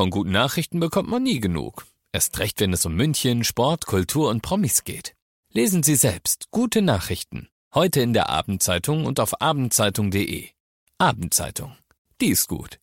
Von guten Nachrichten bekommt man nie genug. Erst recht, wenn es um München, Sport, Kultur und Promis geht. Lesen Sie selbst gute Nachrichten. Heute in der Abendzeitung und auf abendzeitung.de. Abendzeitung. Die ist gut.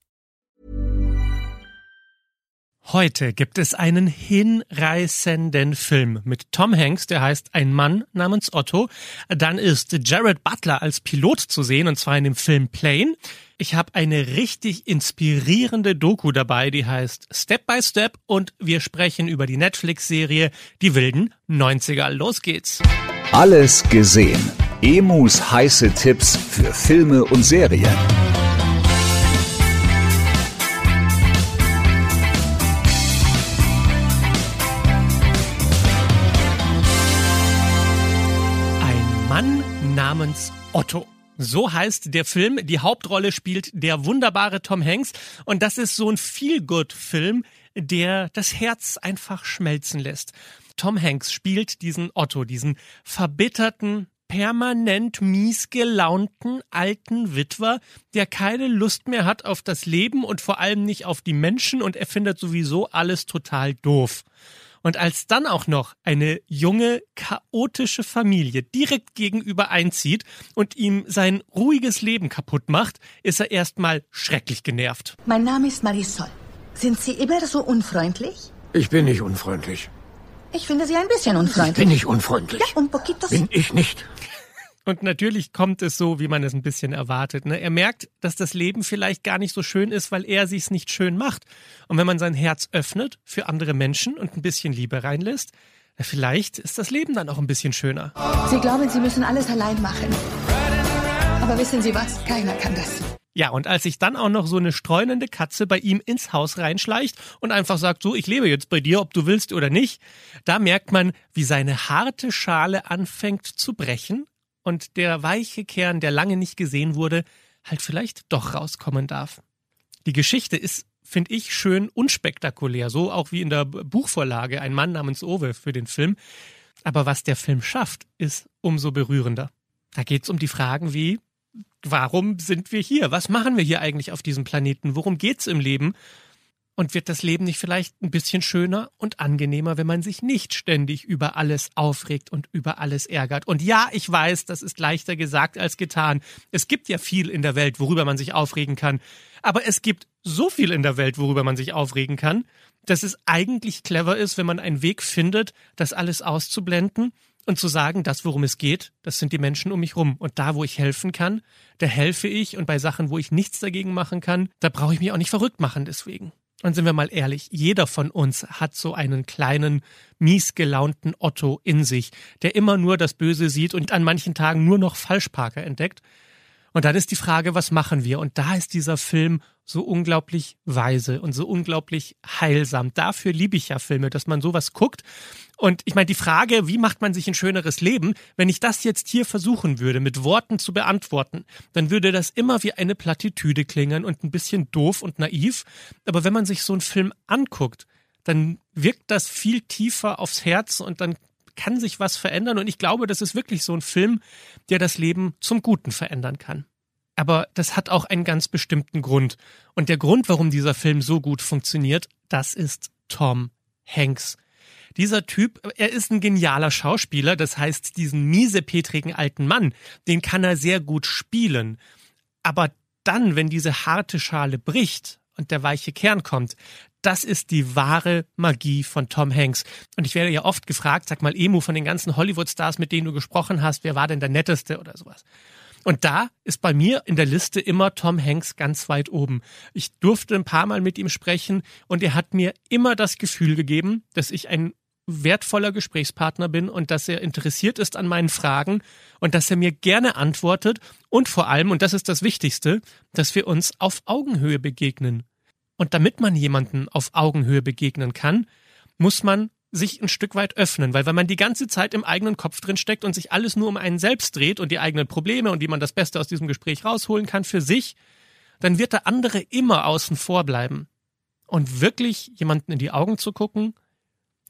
Heute gibt es einen hinreißenden Film mit Tom Hanks, der heißt Ein Mann namens Otto. Dann ist Jared Butler als Pilot zu sehen, und zwar in dem Film Plane. Ich habe eine richtig inspirierende Doku dabei, die heißt Step by Step und wir sprechen über die Netflix-Serie Die wilden 90er. Los geht's. Alles gesehen. Emus heiße Tipps für Filme und Serien. Mann namens Otto. So heißt der Film. Die Hauptrolle spielt der wunderbare Tom Hanks. Und das ist so ein Feel-Good-Film, der das Herz einfach schmelzen lässt. Tom Hanks spielt diesen Otto, diesen verbitterten, permanent mies gelaunten alten Witwer, der keine Lust mehr hat auf das Leben und vor allem nicht auf die Menschen und er findet sowieso alles total doof. Und als dann auch noch eine junge, chaotische Familie direkt gegenüber einzieht und ihm sein ruhiges Leben kaputt macht, ist er erstmal schrecklich genervt. Mein Name ist Marisol. Sind Sie immer so unfreundlich? Ich bin nicht unfreundlich. Ich finde Sie ein bisschen unfreundlich. Bin ich unfreundlich? Ja, un poquito Bin ich nicht. Und natürlich kommt es so, wie man es ein bisschen erwartet. Ne? Er merkt, dass das Leben vielleicht gar nicht so schön ist, weil er sich's nicht schön macht. Und wenn man sein Herz öffnet für andere Menschen und ein bisschen Liebe reinlässt, vielleicht ist das Leben dann auch ein bisschen schöner. Sie glauben, Sie müssen alles allein machen. Aber wissen Sie was? Keiner kann das. Ja, und als sich dann auch noch so eine streunende Katze bei ihm ins Haus reinschleicht und einfach sagt, so, ich lebe jetzt bei dir, ob du willst oder nicht, da merkt man, wie seine harte Schale anfängt zu brechen und der weiche Kern, der lange nicht gesehen wurde, halt vielleicht doch rauskommen darf. Die Geschichte ist, finde ich, schön unspektakulär, so auch wie in der Buchvorlage Ein Mann namens Owe für den Film. Aber was der Film schafft, ist umso berührender. Da geht es um die Fragen wie, warum sind wir hier? Was machen wir hier eigentlich auf diesem Planeten? Worum geht's im Leben? Und wird das Leben nicht vielleicht ein bisschen schöner und angenehmer, wenn man sich nicht ständig über alles aufregt und über alles ärgert? Und ja, ich weiß, das ist leichter gesagt als getan. Es gibt ja viel in der Welt, worüber man sich aufregen kann. Aber es gibt so viel in der Welt, worüber man sich aufregen kann, dass es eigentlich clever ist, wenn man einen Weg findet, das alles auszublenden und zu sagen, das, worum es geht, das sind die Menschen um mich rum. Und da, wo ich helfen kann, da helfe ich. Und bei Sachen, wo ich nichts dagegen machen kann, da brauche ich mich auch nicht verrückt machen deswegen. Und sind wir mal ehrlich, jeder von uns hat so einen kleinen, mies gelaunten Otto in sich, der immer nur das Böse sieht und an manchen Tagen nur noch Falschparker entdeckt. Und dann ist die Frage, was machen wir? Und da ist dieser Film so unglaublich weise und so unglaublich heilsam. Dafür liebe ich ja Filme, dass man sowas guckt. Und ich meine, die Frage, wie macht man sich ein schöneres Leben, wenn ich das jetzt hier versuchen würde, mit Worten zu beantworten, dann würde das immer wie eine Plattitüde klingen und ein bisschen doof und naiv. Aber wenn man sich so einen Film anguckt, dann wirkt das viel tiefer aufs Herz und dann kann sich was verändern. Und ich glaube, das ist wirklich so ein Film, der das Leben zum Guten verändern kann. Aber das hat auch einen ganz bestimmten Grund. Und der Grund, warum dieser Film so gut funktioniert, das ist Tom Hanks. Dieser Typ, er ist ein genialer Schauspieler, das heißt, diesen miesepetrigen alten Mann, den kann er sehr gut spielen. Aber dann, wenn diese harte Schale bricht und der weiche Kern kommt, das ist die wahre Magie von Tom Hanks. Und ich werde ja oft gefragt, sag mal, Emu, von den ganzen Hollywood-Stars, mit denen du gesprochen hast, wer war denn der netteste oder sowas? Und da ist bei mir in der Liste immer Tom Hanks ganz weit oben. Ich durfte ein paar Mal mit ihm sprechen und er hat mir immer das Gefühl gegeben, dass ich ein wertvoller Gesprächspartner bin und dass er interessiert ist an meinen Fragen und dass er mir gerne antwortet und vor allem, und das ist das Wichtigste, dass wir uns auf Augenhöhe begegnen. Und damit man jemanden auf Augenhöhe begegnen kann, muss man sich ein Stück weit öffnen, weil wenn man die ganze Zeit im eigenen Kopf drin steckt und sich alles nur um einen selbst dreht und die eigenen Probleme und wie man das Beste aus diesem Gespräch rausholen kann für sich, dann wird der andere immer außen vor bleiben. Und wirklich jemanden in die Augen zu gucken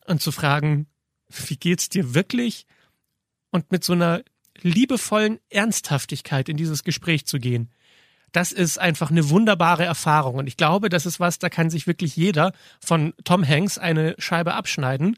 und zu fragen, wie geht's dir wirklich? Und mit so einer liebevollen Ernsthaftigkeit in dieses Gespräch zu gehen. Das ist einfach eine wunderbare Erfahrung. Und ich glaube, das ist was, da kann sich wirklich jeder von Tom Hanks eine Scheibe abschneiden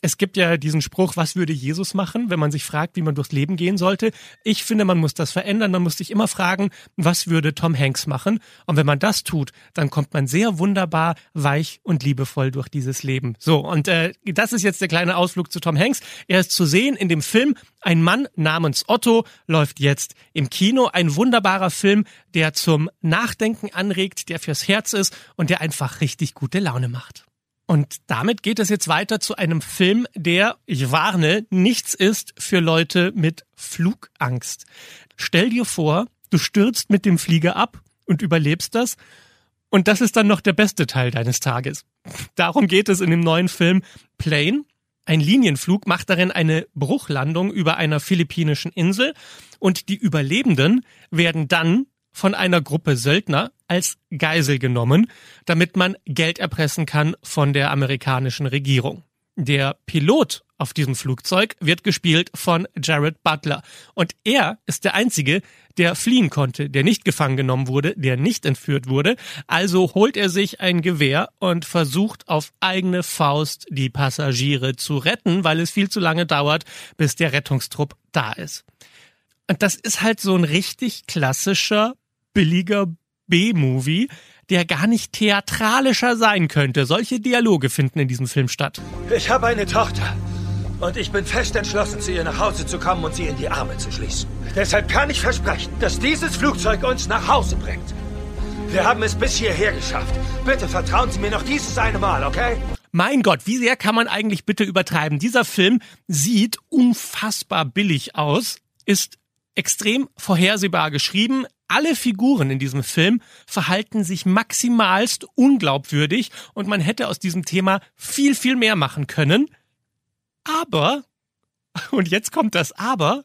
es gibt ja diesen Spruch, was würde Jesus machen, wenn man sich fragt, wie man durchs Leben gehen sollte. Ich finde, man muss das verändern. Man muss sich immer fragen, was würde Tom Hanks machen? Und wenn man das tut, dann kommt man sehr wunderbar, weich und liebevoll durch dieses Leben. So, und äh, das ist jetzt der kleine Ausflug zu Tom Hanks. Er ist zu sehen in dem Film Ein Mann namens Otto läuft jetzt im Kino. Ein wunderbarer Film, der zum Nachdenken anregt, der fürs Herz ist und der einfach richtig gute Laune macht. Und damit geht es jetzt weiter zu einem Film, der, ich warne, nichts ist für Leute mit Flugangst. Stell dir vor, du stürzt mit dem Flieger ab und überlebst das. Und das ist dann noch der beste Teil deines Tages. Darum geht es in dem neuen Film Plane. Ein Linienflug macht darin eine Bruchlandung über einer philippinischen Insel und die Überlebenden werden dann von einer Gruppe Söldner als Geisel genommen, damit man Geld erpressen kann von der amerikanischen Regierung. Der Pilot auf diesem Flugzeug wird gespielt von Jared Butler. Und er ist der Einzige, der fliehen konnte, der nicht gefangen genommen wurde, der nicht entführt wurde. Also holt er sich ein Gewehr und versucht auf eigene Faust die Passagiere zu retten, weil es viel zu lange dauert, bis der Rettungstrupp da ist. Und das ist halt so ein richtig klassischer billiger B-Movie, der gar nicht theatralischer sein könnte. Solche Dialoge finden in diesem Film statt. Ich habe eine Tochter. Und ich bin fest entschlossen, zu ihr nach Hause zu kommen und sie in die Arme zu schließen. Deshalb kann ich versprechen, dass dieses Flugzeug uns nach Hause bringt. Wir haben es bis hierher geschafft. Bitte vertrauen Sie mir noch dieses eine Mal, okay? Mein Gott, wie sehr kann man eigentlich bitte übertreiben? Dieser Film sieht unfassbar billig aus, ist extrem vorhersehbar geschrieben, alle Figuren in diesem Film verhalten sich maximalst unglaubwürdig und man hätte aus diesem Thema viel, viel mehr machen können. Aber, und jetzt kommt das Aber,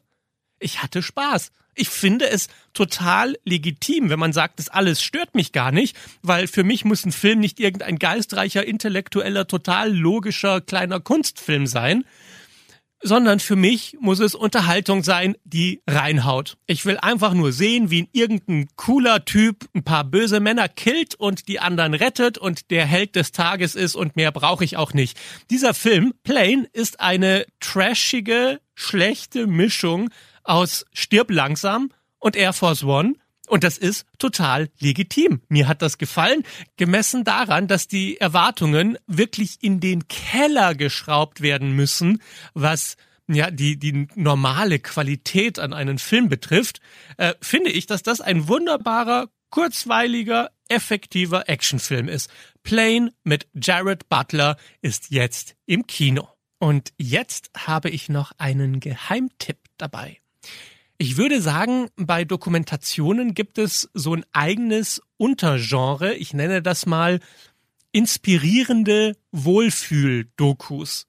ich hatte Spaß. Ich finde es total legitim, wenn man sagt, das alles stört mich gar nicht, weil für mich muss ein Film nicht irgendein geistreicher, intellektueller, total logischer kleiner Kunstfilm sein, sondern für mich muss es Unterhaltung sein, die reinhaut. Ich will einfach nur sehen, wie irgendein cooler Typ ein paar böse Männer killt und die anderen rettet und der Held des Tages ist und mehr brauche ich auch nicht. Dieser Film, Plane, ist eine trashige, schlechte Mischung aus Stirb langsam und Air Force One und das ist total legitim. Mir hat das gefallen, gemessen daran, dass die Erwartungen wirklich in den Keller geschraubt werden müssen, was ja die die normale Qualität an einen Film betrifft, äh, finde ich, dass das ein wunderbarer, kurzweiliger, effektiver Actionfilm ist. Plane mit Jared Butler ist jetzt im Kino. Und jetzt habe ich noch einen Geheimtipp dabei. Ich würde sagen, bei Dokumentationen gibt es so ein eigenes Untergenre. Ich nenne das mal inspirierende Wohlfühl-Dokus.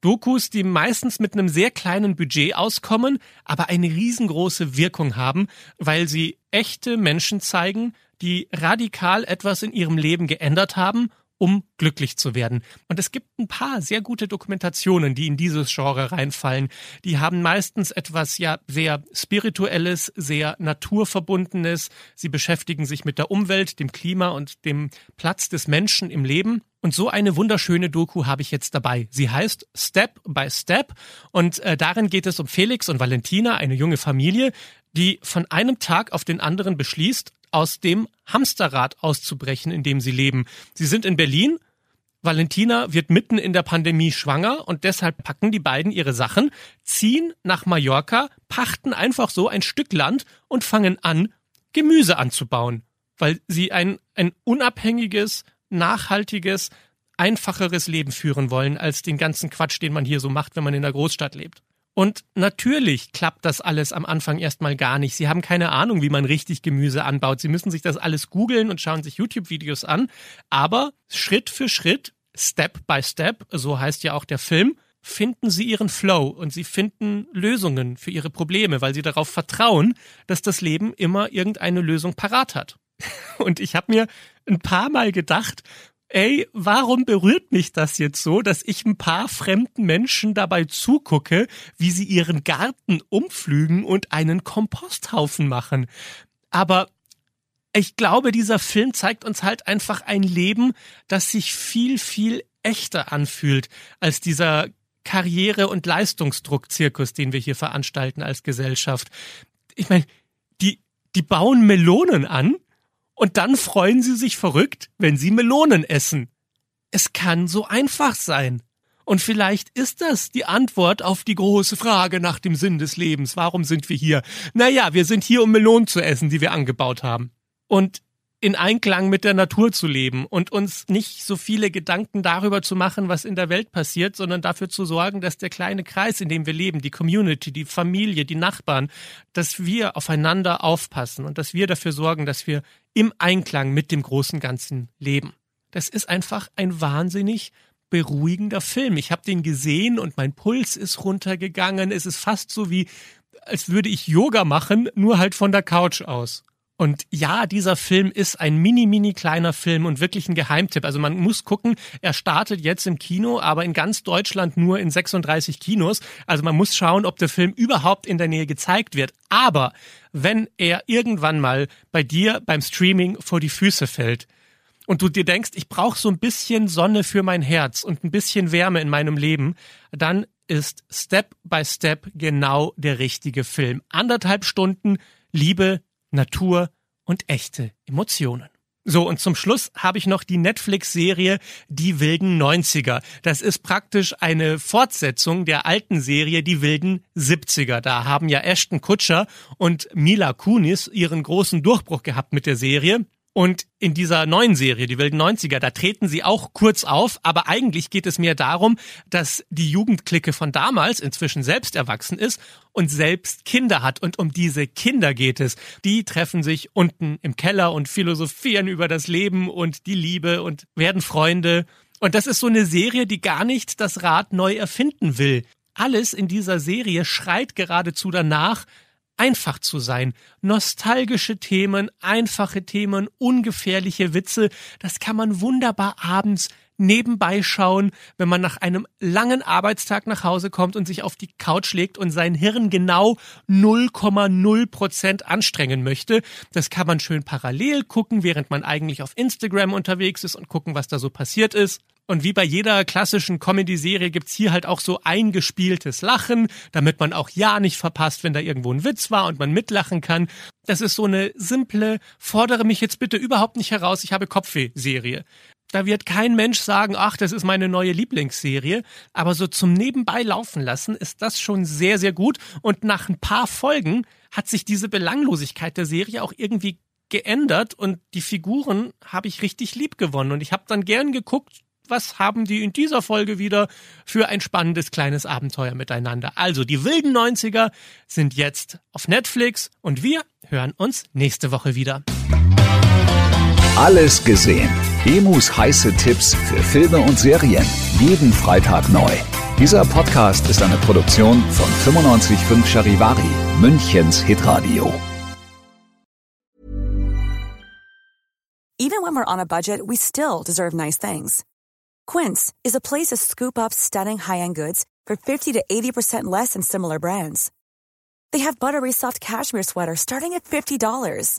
Dokus, die meistens mit einem sehr kleinen Budget auskommen, aber eine riesengroße Wirkung haben, weil sie echte Menschen zeigen, die radikal etwas in ihrem Leben geändert haben um glücklich zu werden. Und es gibt ein paar sehr gute Dokumentationen, die in dieses Genre reinfallen. Die haben meistens etwas ja sehr spirituelles, sehr naturverbundenes. Sie beschäftigen sich mit der Umwelt, dem Klima und dem Platz des Menschen im Leben. Und so eine wunderschöne Doku habe ich jetzt dabei. Sie heißt Step by Step und äh, darin geht es um Felix und Valentina, eine junge Familie, die von einem Tag auf den anderen beschließt, aus dem Hamsterrad auszubrechen, in dem sie leben. Sie sind in Berlin. Valentina wird mitten in der Pandemie schwanger und deshalb packen die beiden ihre Sachen, ziehen nach Mallorca, pachten einfach so ein Stück Land und fangen an, Gemüse anzubauen, weil sie ein, ein unabhängiges, nachhaltiges, einfacheres Leben führen wollen als den ganzen Quatsch, den man hier so macht, wenn man in der Großstadt lebt. Und natürlich klappt das alles am Anfang erstmal gar nicht. Sie haben keine Ahnung, wie man richtig Gemüse anbaut. Sie müssen sich das alles googeln und schauen sich YouTube-Videos an. Aber Schritt für Schritt, Step by Step, so heißt ja auch der Film, finden sie ihren Flow und sie finden Lösungen für ihre Probleme, weil sie darauf vertrauen, dass das Leben immer irgendeine Lösung parat hat. Und ich habe mir ein paar Mal gedacht, ey, warum berührt mich das jetzt so, dass ich ein paar fremden Menschen dabei zugucke, wie sie ihren Garten umflügen und einen Komposthaufen machen? Aber Ich glaube, dieser Film zeigt uns halt einfach ein Leben, das sich viel, viel echter anfühlt als dieser Karriere- und Leistungsdruck-Zirkus, den wir hier veranstalten als Gesellschaft. Ich meine, die, die bauen Melonen an und dann freuen sie sich verrückt, wenn sie Melonen essen. Es kann so einfach sein. Und vielleicht ist das die Antwort auf die große Frage nach dem Sinn des Lebens. Warum sind wir hier? Naja, wir sind hier, um Melonen zu essen, die wir angebaut haben. Und in Einklang mit der Natur zu leben und uns nicht so viele Gedanken darüber zu machen, was in der Welt passiert, sondern dafür zu sorgen, dass der kleine Kreis, in dem wir leben, die Community, die Familie, die Nachbarn, dass wir aufeinander aufpassen und dass wir dafür sorgen, dass wir im Einklang mit dem großen Ganzen leben. Das ist einfach ein wahnsinnig beruhigender Film. Ich habe den gesehen und mein Puls ist runtergegangen. Es ist fast so wie, als würde ich Yoga machen, nur halt von der Couch aus. Und ja, dieser Film ist ein mini, mini kleiner Film und wirklich ein Geheimtipp. Also man muss gucken, er startet jetzt im Kino, aber in ganz Deutschland nur in 36 Kinos. Also man muss schauen, ob der Film überhaupt in der Nähe gezeigt wird. Aber wenn er irgendwann mal bei dir beim Streaming vor die Füße fällt, und du dir denkst, ich brauche so ein bisschen Sonne für mein Herz und ein bisschen Wärme in meinem Leben, dann ist Step by Step genau der richtige Film. Anderthalb Stunden Liebe, Natur und echte Emotionen. So, und zum Schluss habe ich noch die Netflix-Serie Die wilden 90er. Das ist praktisch eine Fortsetzung der alten Serie Die wilden 70er. Da haben ja Ashton Kutscher und Mila Kunis ihren großen Durchbruch gehabt mit der Serie. Und in dieser neuen Serie, die wilden 90er, da treten sie auch kurz auf, aber eigentlich geht es mehr darum, dass die Jugendklicke von damals inzwischen selbst erwachsen ist und selbst Kinder hat. Und um diese Kinder geht es. Die treffen sich unten im Keller und philosophieren über das Leben und die Liebe und werden Freunde. Und das ist so eine Serie, die gar nicht das Rad neu erfinden will. Alles in dieser Serie schreit geradezu danach, einfach zu sein. Nostalgische Themen, einfache Themen, ungefährliche Witze, das kann man wunderbar abends nebenbei schauen, wenn man nach einem langen Arbeitstag nach Hause kommt und sich auf die Couch legt und sein Hirn genau 0,0 Prozent anstrengen möchte. Das kann man schön parallel gucken, während man eigentlich auf Instagram unterwegs ist und gucken, was da so passiert ist. Und wie bei jeder klassischen Comedy-Serie gibt's hier halt auch so eingespieltes Lachen, damit man auch ja nicht verpasst, wenn da irgendwo ein Witz war und man mitlachen kann. Das ist so eine simple, fordere mich jetzt bitte überhaupt nicht heraus, ich habe Kopfweh-Serie. Da wird kein Mensch sagen, ach, das ist meine neue Lieblingsserie. Aber so zum Nebenbei laufen lassen ist das schon sehr, sehr gut. Und nach ein paar Folgen hat sich diese Belanglosigkeit der Serie auch irgendwie geändert und die Figuren habe ich richtig lieb gewonnen. Und ich habe dann gern geguckt, was haben die in dieser Folge wieder für ein spannendes kleines Abenteuer miteinander. Also die wilden 90er sind jetzt auf Netflix und wir hören uns nächste Woche wieder. Alles gesehen. Emus heiße Tipps für Filme und Serien. Jeden Freitag neu. Dieser Podcast ist eine Produktion von 955 Charivari, Münchens Hitradio. Even when we're on a budget, we still deserve nice things. Quince is a place to scoop up stunning high-end goods for 50 to 80% less than similar brands. They have buttery soft cashmere sweaters starting at $50,